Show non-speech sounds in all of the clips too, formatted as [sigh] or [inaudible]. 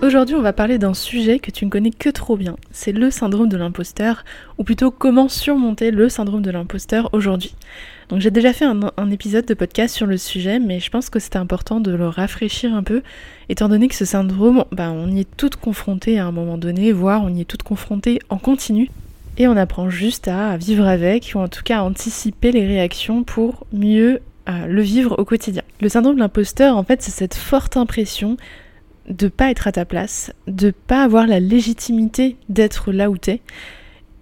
Aujourd'hui, on va parler d'un sujet que tu ne connais que trop bien. C'est le syndrome de l'imposteur, ou plutôt comment surmonter le syndrome de l'imposteur aujourd'hui. Donc j'ai déjà fait un, épisode de podcast sur le sujet, mais je pense que c'était important de le rafraîchir un peu, étant donné que ce syndrome, bah, on y est toutes confrontées à un moment donné, voire on y est toutes confrontées en continu. Et on apprend juste à vivre avec, ou en tout cas à anticiper les réactions pour mieux euh, le vivre au quotidien. Le syndrome de l'imposteur, en fait, c'est cette forte impression de pas être à ta place, de pas avoir la légitimité d'être là où t'es,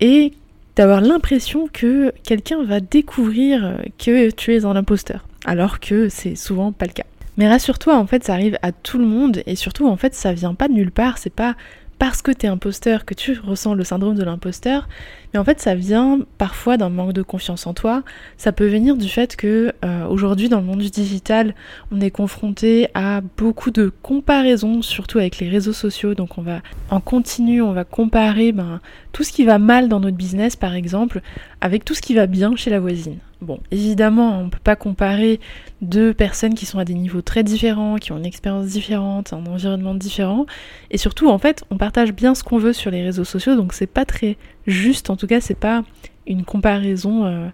et d'avoir l'impression que quelqu'un va découvrir que tu es un imposteur, alors que c'est souvent pas le cas. Mais rassure-toi, en fait, ça arrive à tout le monde, et surtout, en fait, ça vient pas de nulle part, c'est pas parce que tu es imposteur que tu ressens le syndrome de l'imposteur, mais en fait ça vient parfois d'un manque de confiance en toi, ça peut venir du fait que euh, aujourd'hui dans le monde du digital, on est confronté à beaucoup de comparaisons, surtout avec les réseaux sociaux, donc on va en continu, on va comparer ben, tout ce qui va mal dans notre business par exemple avec tout ce qui va bien chez la voisine. Bon, évidemment, on ne peut pas comparer deux personnes qui sont à des niveaux très différents, qui ont une expérience différente, un environnement différent, et surtout, en fait, on partage bien ce qu'on veut sur les réseaux sociaux, donc c'est pas très juste, en tout cas, c'est pas une comparaison euh,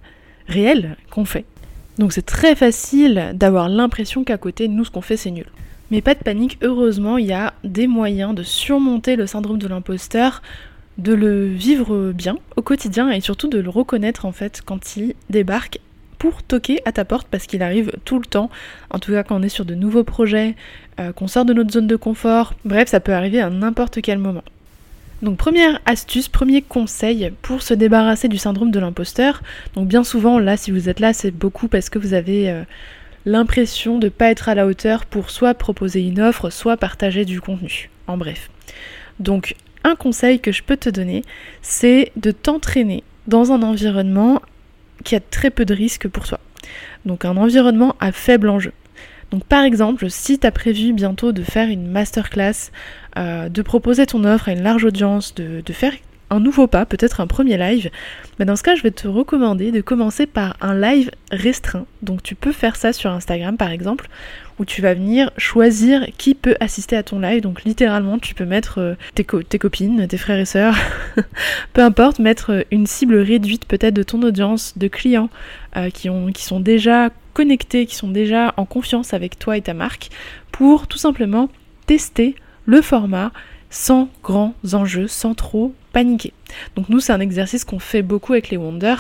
réelle qu'on fait. Donc c'est très facile d'avoir l'impression qu'à côté, nous, ce qu'on fait, c'est nul. Mais pas de panique, heureusement, il y a des moyens de surmonter le syndrome de l'imposteur de le vivre bien au quotidien et surtout de le reconnaître en fait quand il débarque pour toquer à ta porte parce qu'il arrive tout le temps, en tout cas quand on est sur de nouveaux projets, euh, qu'on sort de notre zone de confort, bref ça peut arriver à n'importe quel moment. Donc première astuce, premier conseil pour se débarrasser du syndrome de l'imposteur. Donc bien souvent là si vous êtes là c'est beaucoup parce que vous avez euh, l'impression de ne pas être à la hauteur pour soit proposer une offre, soit partager du contenu. En bref. Donc un conseil que je peux te donner, c'est de t'entraîner dans un environnement qui a très peu de risques pour toi. Donc un environnement à faible enjeu. Donc par exemple, si tu as prévu bientôt de faire une masterclass, euh, de proposer ton offre à une large audience, de, de faire un nouveau pas, peut-être un premier live, mais dans ce cas, je vais te recommander de commencer par un live restreint. Donc tu peux faire ça sur Instagram par exemple, où tu vas venir choisir qui peut assister à ton live. Donc littéralement, tu peux mettre euh, tes, copines, tes frères et sœurs, [laughs] peu importe, mettre une cible réduite peut-être de ton audience, de clients euh, qui, ont, qui sont déjà connectés, qui sont déjà en confiance avec toi et ta marque, pour tout simplement tester le format sans grands enjeux, sans trop paniquer. Donc nous c'est un exercice qu'on fait beaucoup avec les Wonder,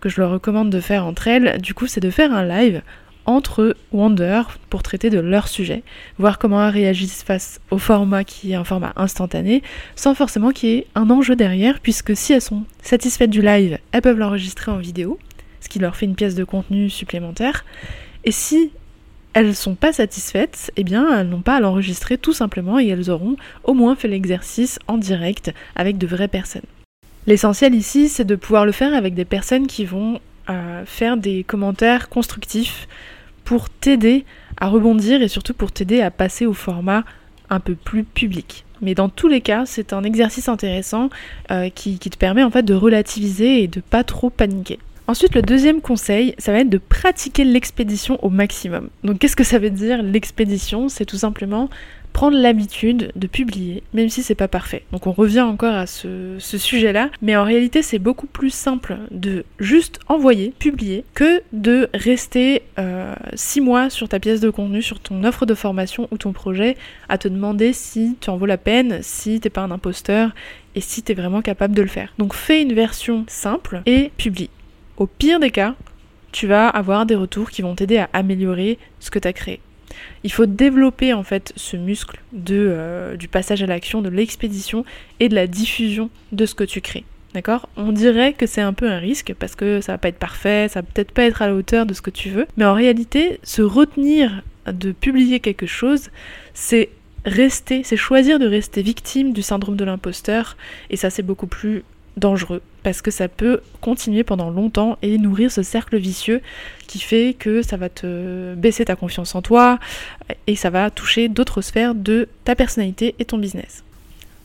que je leur recommande de faire entre elles. Du coup c'est de faire un live entre Wonder pour traiter de leur sujet, voir comment elles réagissent face au format qui est un format instantané, sans forcément qu'il y ait un enjeu derrière, puisque si elles sont satisfaites du live, elles peuvent l'enregistrer en vidéo, ce qui leur fait une pièce de contenu supplémentaire. Et si elles sont pas satisfaites, eh bien elles n'ont pas à l'enregistrer tout simplement et elles auront au moins fait l'exercice en direct avec de vraies personnes. L'essentiel ici, c'est de pouvoir le faire avec des personnes qui vont euh, faire des commentaires constructifs pour t'aider à rebondir et surtout pour t'aider à passer au format un peu plus public. Mais dans tous les cas, c'est un exercice intéressant euh, qui, qui, te permet en fait de relativiser et de pas trop paniquer. Ensuite, le deuxième conseil, ça va être de pratiquer l'expédition au maximum. Donc qu'est-ce que ça veut dire l'expédition? C'est tout simplement prendre l'habitude de publier, même si c'est pas parfait. Donc on revient encore à ce, sujet-là, mais en réalité c'est beaucoup plus simple de juste envoyer, publier, que de rester 6 euh, mois sur ta pièce de contenu, sur ton offre de formation ou ton projet, à te demander si tu en vaut la peine, si t'es pas un imposteur et si tu es vraiment capable de le faire. Donc fais une version simple et publie. Au pire des cas, tu vas avoir des retours qui vont t'aider à améliorer ce que tu as créé. Il faut développer en fait ce muscle de, euh, du passage à l'action, de l'expédition et de la diffusion de ce que tu crées. D'accord? On dirait que c'est un peu un risque parce que ça va pas être parfait, ça va peut-être pas être à la hauteur de ce que tu veux, mais en réalité, se retenir de publier quelque chose, c'est rester, c'est choisir de rester victime du syndrome de l'imposteur, et ça c'est beaucoup plus dangereux parce que ça peut continuer pendant longtemps et nourrir ce cercle vicieux qui fait que ça va te baisser ta confiance en toi et ça va toucher d'autres sphères de ta personnalité et ton business.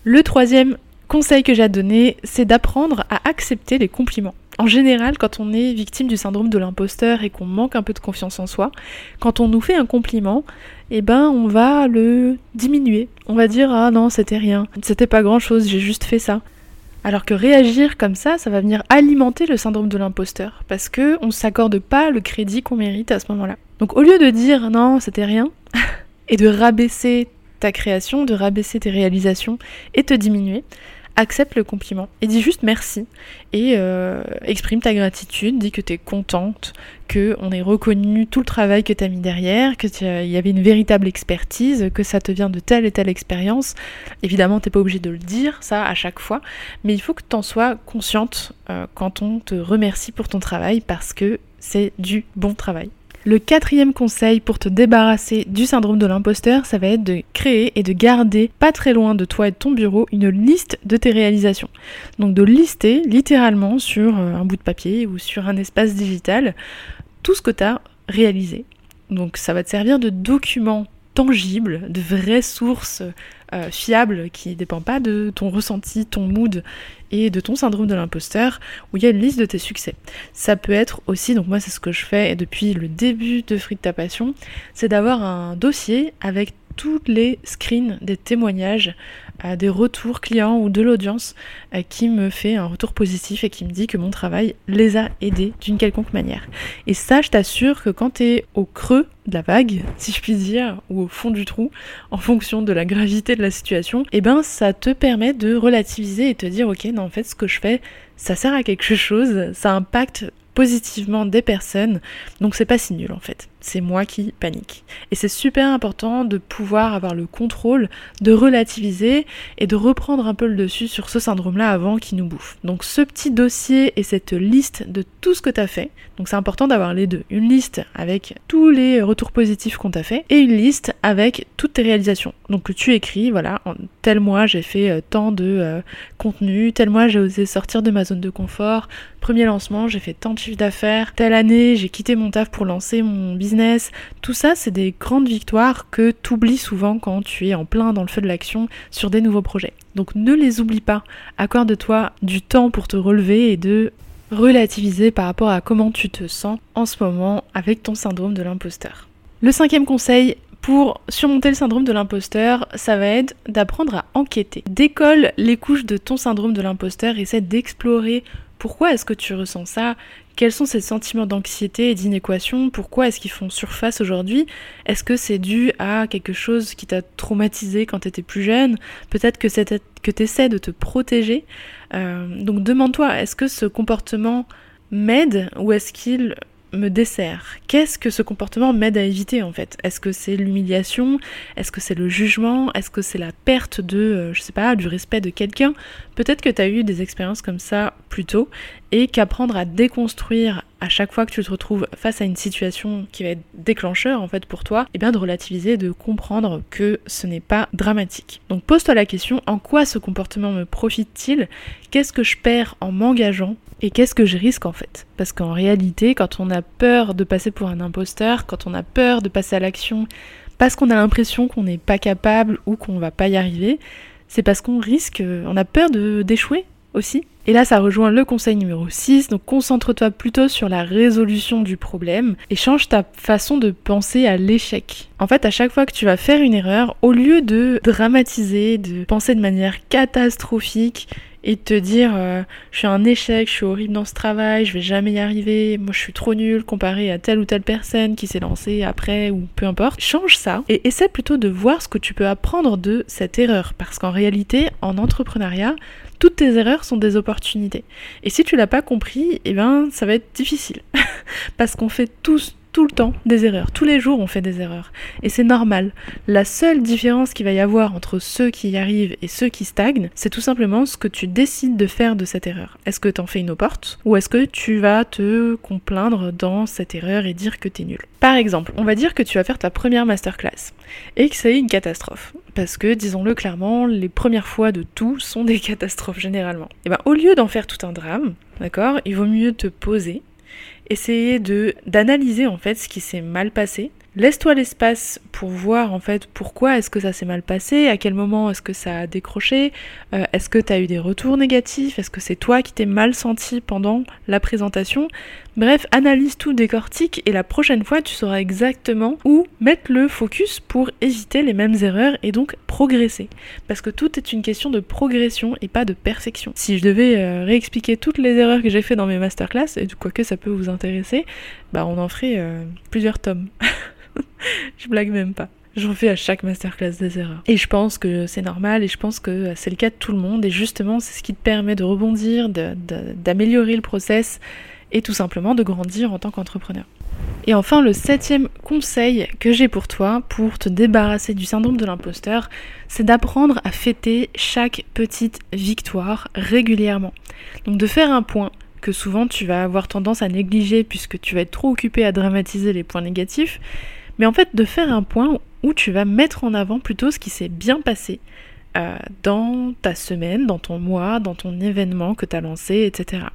Le troisième conseil que j'ai à donner, c'est d'apprendre à accepter les compliments. En général, quand on est victime du syndrome de l'imposteur et qu'on manque un peu de confiance en soi, quand on nous fait un compliment, eh ben on va le diminuer. On va dire ah non, c'était rien, c'était pas grand-chose, j'ai juste fait ça. Alors que réagir comme ça, ça va venir alimenter le syndrome de l'imposteur, parce que on s'accorde pas le crédit qu'on mérite à ce moment-là. Donc au lieu de dire non, c'était rien, [laughs] et de rabaisser ta création, de rabaisser tes réalisations et te diminuer, accepte le compliment et dis juste merci et euh, exprime ta gratitude, dis que tu es contente, que on ait reconnu tout le travail que tu as mis derrière, que il y avait une véritable expertise, que ça te vient de telle et telle expérience. Évidemment, t'es pas obligé de le dire ça à chaque fois, mais il faut que tu en sois consciente euh, quand on te remercie pour ton travail parce que c'est du bon travail. Le quatrième conseil pour te débarrasser du syndrome de l'imposteur, ça va être de créer et de garder pas très loin de toi et de ton bureau une liste de tes réalisations. Donc de lister littéralement sur euh, un bout de papier ou sur un espace digital tout ce que tu as réalisé. Donc ça va te servir de document tangible, de vraies sources euh, fiables qui ne dépendent pas de ton ressenti, ton mood et de ton syndrome de l'imposteur, où il y a une liste de tes succès. Ça peut être aussi, donc moi c'est ce que je fais depuis le début de Free de ta passion, c'est d'avoir un dossier avec toutes les screens des témoignages, euh, des retours clients ou de l'audience euh, qui me fait un retour positif et qui me dit que mon travail les a aidés d'une quelconque manière. Et ça, je t'assure que quand tu es au creux de la vague, [laughs] si je puis dire, ou au fond du trou, en fonction de la gravité de la situation, eh ben ça te permet de relativiser et te dire ok, non, en fait, ce que je fais, ça sert à quelque chose, ça impacte positivement des personnes, donc c'est pas si nul en fait c'est moi qui panique. Et c'est super important de pouvoir avoir le contrôle, de relativiser et de reprendre un peu le dessus sur ce syndrome-là avant qu'il nous bouffe. Donc ce petit dossier et cette liste de tout ce que tu as fait, donc c'est important d'avoir les deux. Une liste avec tous les retours positifs qu'on t'a fait et une liste avec toutes tes réalisations. Donc que tu écris, voilà, en tel mois j'ai fait euh, tant de euh, contenu, tel mois j'ai osé sortir de ma zone de confort, premier lancement j'ai fait tant de chiffres d'affaires, telle année j'ai quitté mon taf pour lancer mon tout ça c'est des grandes victoires que tu oublies souvent quand tu es en plein dans le feu de l'action sur des nouveaux projets. Donc ne les oublie pas, accorde-toi du temps pour te relever et de relativiser par rapport à comment tu te sens en ce moment avec ton syndrome de l'imposteur. Le cinquième conseil, pour surmonter le syndrome de l'imposteur, ça va être d'apprendre à enquêter. Décolle les couches de ton syndrome de l'imposteur, essaie d'explorer pourquoi est-ce que tu ressens ça Quels sont ces sentiments d'anxiété et d'inéquation? Pourquoi est-ce qu'ils font surface aujourd'hui? Est-ce que c'est dû à quelque chose qui t'a traumatisé quand tu étais plus jeune? Peut-être que, que tu essaies de te protéger. Euh, donc demande-toi, est-ce que ce comportement m'aide ou est-ce qu'il me dessert? Qu'est-ce que ce comportement m'aide à éviter en fait? Est-ce que c'est l'humiliation? Est-ce que c'est le jugement? Est-ce que c'est la perte de, euh, je sais pas, du respect de quelqu'un? Peut-être que tu as eu des expériences comme ça plus tôt et qu'apprendre à déconstruire à chaque fois que tu te retrouves face à une situation qui va être déclencheur en fait pour toi, et eh bien de relativiser, de comprendre que ce n'est pas dramatique. Donc pose-toi la question en quoi ce comportement me profite-t-il? Qu'est-ce que je perds en m'engageant? Et qu'est-ce que je risque en fait? Parce qu'en réalité, quand on a peur de passer pour un imposteur, quand on a peur de passer à l'action parce qu'on a l'impression qu'on n'est pas capable ou qu'on va pas y arriver, c'est parce qu'on risque, on a peur d'échouer aussi. Et là, ça rejoint le conseil numéro 6, donc concentre-toi plutôt sur la résolution du problème et change ta façon de penser à l'échec. En fait, à chaque fois que tu vas faire une erreur, au lieu de dramatiser, de penser de manière catastrophique, et te dire euh, je suis un échec, je suis horrible dans ce travail, je vais jamais y arriver, moi je suis trop nul comparé à telle ou telle personne qui s'est lancée après ou peu importe. Change ça et essaie plutôt de voir ce que tu peux apprendre de cette erreur parce qu'en réalité en entrepreneuriat toutes tes erreurs sont des opportunités. Et si tu l'as pas compris, eh ben ça va être difficile [laughs] parce qu'on fait tous tout le temps des erreurs. Tous les jours, on fait des erreurs. Et c'est normal. La seule différence qu'il va y avoir entre ceux qui y arrivent et ceux qui stagnent, c'est tout simplement ce que tu décides de faire de cette erreur. Est-ce que tu en fais une porte ou est-ce que tu vas te complaindre dans cette erreur et dire que t'es nul? Par exemple, on va dire que tu vas faire ta première masterclass et que c'est une catastrophe. Parce que, disons-le clairement, les premières fois de tout sont des [laughs] catastrophes généralement. Et ben, au lieu d'en faire tout un drame, d'accord, il vaut mieux te poser essayer de d'analyser en fait ce qui s'est mal passé Laisse-toi l'espace pour voir en fait pourquoi est-ce que ça s'est mal passé, à quel moment est-ce que ça a décroché, euh, est-ce que tu as eu des retours négatifs, est-ce que c'est toi qui t'es mal senti pendant la présentation. Bref, analyse tout, décortique et la prochaine fois tu sauras exactement où mettre le focus pour éviter les mêmes erreurs et donc progresser. Parce que tout est une question de progression et pas de perfection. Si je devais euh, réexpliquer toutes les erreurs que j'ai fait dans mes masterclass, et quoique ça peut vous intéresser, bah on en ferait euh, plusieurs tomes. [laughs] je blague même pas. J'en fais à chaque masterclass des erreurs. Et je pense que c'est normal et je pense que c'est le cas de tout le monde. Et justement, c'est ce qui te permet de rebondir, d'améliorer le process et tout simplement de grandir en tant qu'entrepreneur. Et enfin, le septième conseil que j'ai pour toi pour te débarrasser du syndrome de l'imposteur, c'est d'apprendre à fêter chaque petite victoire régulièrement. Donc de faire un point que souvent tu vas avoir tendance à négliger puisque tu vas être trop occupé à dramatiser les points négatifs, mais en fait de faire un point où tu vas mettre en avant plutôt ce qui s'est bien passé euh, dans ta semaine, dans ton mois, dans ton événement que tu as lancé, etc.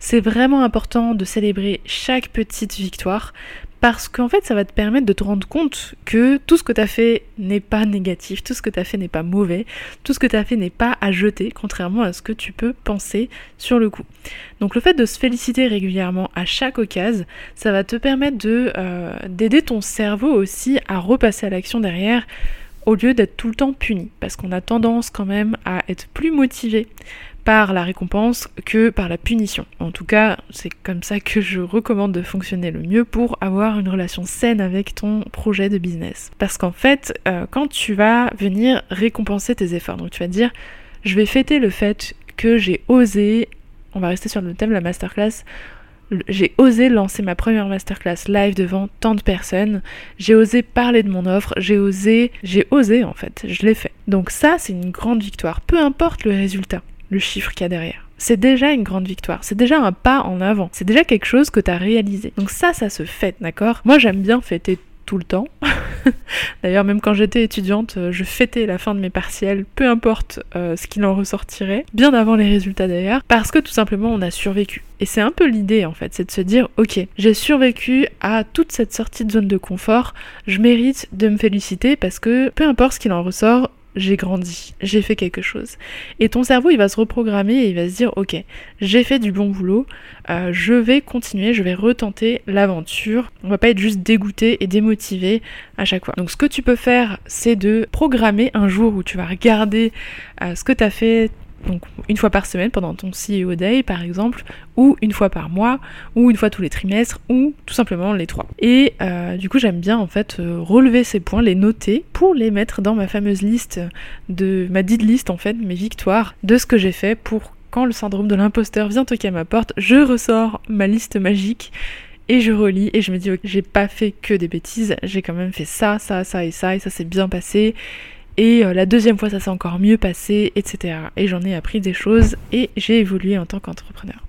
C'est vraiment important de célébrer chaque petite victoire parce qu'en fait ça va te permettre de te rendre compte que tout ce que tu as fait n'est pas négatif, tout ce que tu as fait n'est pas mauvais, tout ce que tu as fait n'est pas à jeter, contrairement à ce que tu peux penser sur le coup. Donc le fait de se féliciter régulièrement à chaque occasion, ça va te permettre de euh, d'aider ton cerveau aussi à repasser à l'action derrière au lieu d'être tout le temps puni, parce qu'on a tendance quand même à être plus motivé par la récompense que par la punition. En tout cas, c'est comme ça que je recommande de fonctionner le mieux pour avoir une relation saine avec ton projet de business. Parce qu'en fait, euh, quand tu vas venir récompenser tes efforts, donc tu vas dire, je vais fêter le fait que j'ai osé, on va rester sur le thème de la masterclass, j'ai osé lancer ma première masterclass live devant tant de personnes, j'ai osé parler de mon offre, j'ai osé, j'ai osé en fait, je l'ai fait. Donc ça, c'est une grande victoire, peu importe le résultat le chiffre qu'il y a derrière. C'est déjà une grande victoire, c'est déjà un pas en avant, c'est déjà quelque chose que tu as réalisé. Donc ça, ça se fête, d'accord? Moi j'aime bien fêter le temps. [laughs] D'ailleurs, même quand j'étais étudiante, euh, je fêtais la fin de mes partiels, peu importe euh, ce qu'il en ressortirait, bien avant les résultats d'ailleurs, parce que tout simplement on a survécu. Et c'est un peu l'idée en fait, c'est de se dire, ok, j'ai survécu à toute cette sortie de zone de confort, je mérite de me féliciter parce que peu importe ce qu'il en ressort, j'ai grandi, j'ai fait quelque chose. Et ton cerveau, il va se reprogrammer et il va se dire, ok, j'ai fait du bon boulot, euh, je vais continuer, je vais retenter l'aventure. On va pas être juste dégoûté et démotivé à chaque fois. Donc ce que tu peux faire, c'est de programmer un jour où tu vas regarder euh, ce que tu as fait, donc une fois par semaine pendant ton CEO Day par exemple, ou une fois par mois, ou une fois tous les trimestres, ou tout simplement les trois. Et euh, du coup j'aime bien en fait euh, relever ces points, les noter pour les mettre dans ma fameuse liste de ma dite liste en fait, mes victoires de ce que j'ai fait pour quand le syndrome de l'imposteur vient toquer à ma porte, je ressors ma liste magique et je relis et je me dis ok j'ai pas fait que des bêtises, j'ai quand même fait ça, ça, ça et ça et ça s'est bien passé et euh, la deuxième fois, ça s'est encore mieux passé, etc. Et j'en ai appris des choses et j'ai évolué en tant qu'entrepreneur.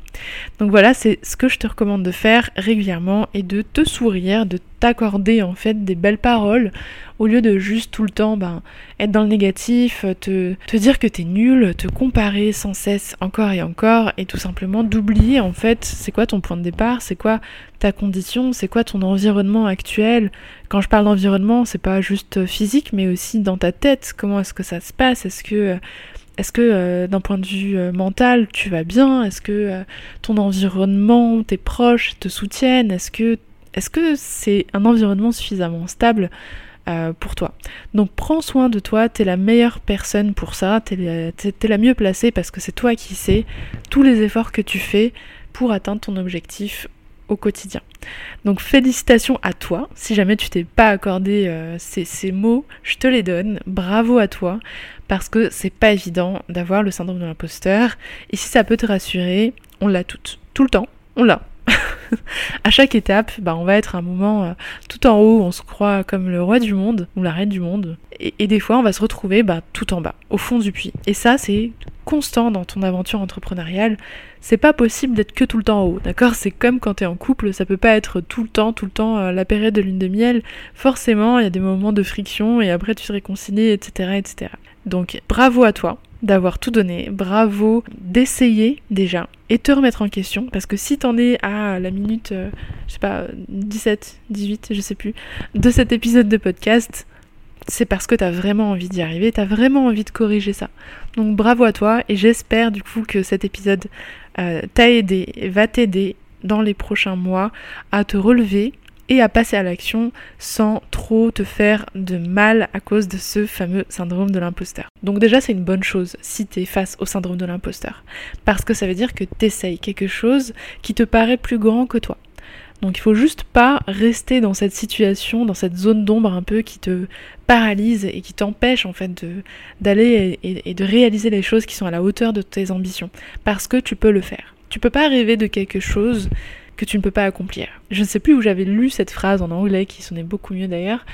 Donc voilà, c'est ce que je te recommande de faire régulièrement et de te sourire, de t'accorder en fait des belles paroles. Au lieu de juste tout le temps ben, être dans le négatif, te, te dire que t'es nul, te comparer sans cesse encore et encore et tout simplement d'oublier en fait c'est quoi ton point de départ, c'est quoi ta condition, c'est quoi ton environnement actuel. Quand je parle d'environnement, c'est pas juste physique mais aussi dans ta tête, comment est-ce que ça se passe, est-ce que Est-ce que euh, d'un point de vue euh, mental, tu vas bien? Est-ce que euh, ton environnement, tes proches te soutiennent? Est-ce que c'est un environnement suffisamment stable pour toi? Donc prends soin de toi, t'es la meilleure personne pour ça, t'es es, la mieux placée parce que c'est toi qui sais tous les efforts que tu fais pour atteindre ton objectif au quotidien. Donc félicitations à toi. Si jamais tu t'es pas accordé ces, mots, je te les donne. Bravo à toi. Parce que c'est pas évident d'avoir le syndrome de l'imposteur. Et si ça peut te rassurer, on l'a. Tout le temps, on l'a. [laughs] à chaque étape, bah, on va être un moment euh, tout en haut, on se croit comme le roi du monde ou la reine du monde. Et, des fois, on va se retrouver bah, tout en bas, au fond du puits. Et ça, c'est constant dans ton aventure entrepreneuriale. C'est pas possible d'être que tout le temps en haut, d'accord? C'est comme quand t'es en couple, ça peut pas être tout le temps, tout le temps euh, la période de lune de miel. Forcément, il y a des moments de friction et après tu te réconcilies, etc., etc. Donc, bravo à toi d'avoir tout donné, bravo d'essayer déjà et te remettre en question parce que si t'en es à la minute, euh, je sais pas, 17, 18, je sais plus, de cet épisode de podcast, c'est parce que t'as vraiment envie d'y arriver, t'as vraiment envie de corriger ça. Donc bravo à toi et j'espère du coup que cet épisode euh, t'a aidé, va t'aider dans les prochains mois à te relever et à passer à l'action sans trop te faire de mal à cause de ce fameux syndrome de l'imposteur. Donc déjà c'est une bonne chose si tu es face au syndrome de l'imposteur parce que ça veut dire que tu essayes quelque chose qui te paraît plus grand que toi. Donc il faut juste pas rester dans cette situation, dans cette zone d'ombre un peu qui te paralyse et qui t'empêche en fait d'aller et, et de réaliser les choses qui sont à la hauteur de tes ambitions. Parce que tu peux le faire. Tu peux pas rêver de quelque chose tu ne peux pas accomplir. Je ne sais plus où j'avais lu cette phrase en anglais qui sonnait beaucoup mieux d'ailleurs,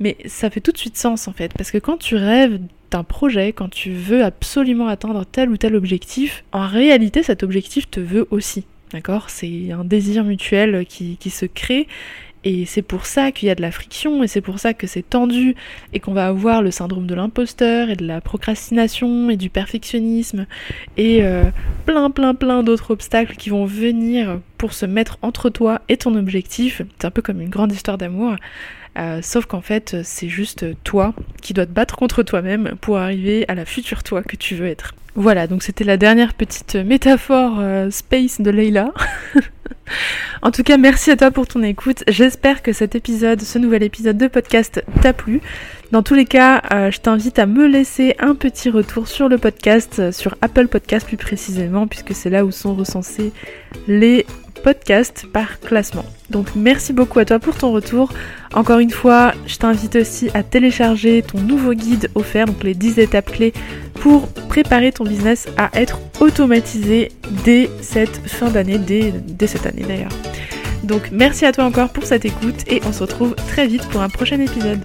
mais ça fait tout de suite sens en fait, parce que quand tu rêves d'un projet, quand tu veux absolument atteindre tel ou tel objectif, en réalité cet objectif te veut aussi. D'accord? C'est un désir mutuel qui se crée et c'est pour ça qu'il y a de la friction, et c'est pour ça que c'est tendu, et qu'on va avoir le syndrome de l'imposteur, et de la procrastination, et du perfectionnisme, et euh, plein plein plein d'autres obstacles qui vont venir pour se mettre entre toi et ton objectif. C'est un peu comme une grande histoire d'amour. Euh, sauf qu'en fait, c'est juste toi qui dois te battre contre toi-même pour arriver à la future toi que tu veux être. Voilà, donc c'était la dernière petite métaphore euh, space de Leila. [laughs] [laughs] en tout cas, merci à toi pour ton écoute. J'espère que cet épisode, ce nouvel épisode de podcast t'a plu. Dans tous les cas, euh, je t'invite à me laisser un petit retour sur le podcast, sur Apple Podcast plus précisément, puisque c'est là où sont recensés les podcast par classement. Donc merci beaucoup à toi pour ton retour. Encore une fois, je t'invite aussi à télécharger ton nouveau guide offert, donc les 10 étapes clés pour préparer ton business à être automatisé dès cette fin d'année, dès, cette année d'ailleurs. Donc merci à toi encore pour cette écoute et on se retrouve très vite pour un prochain épisode.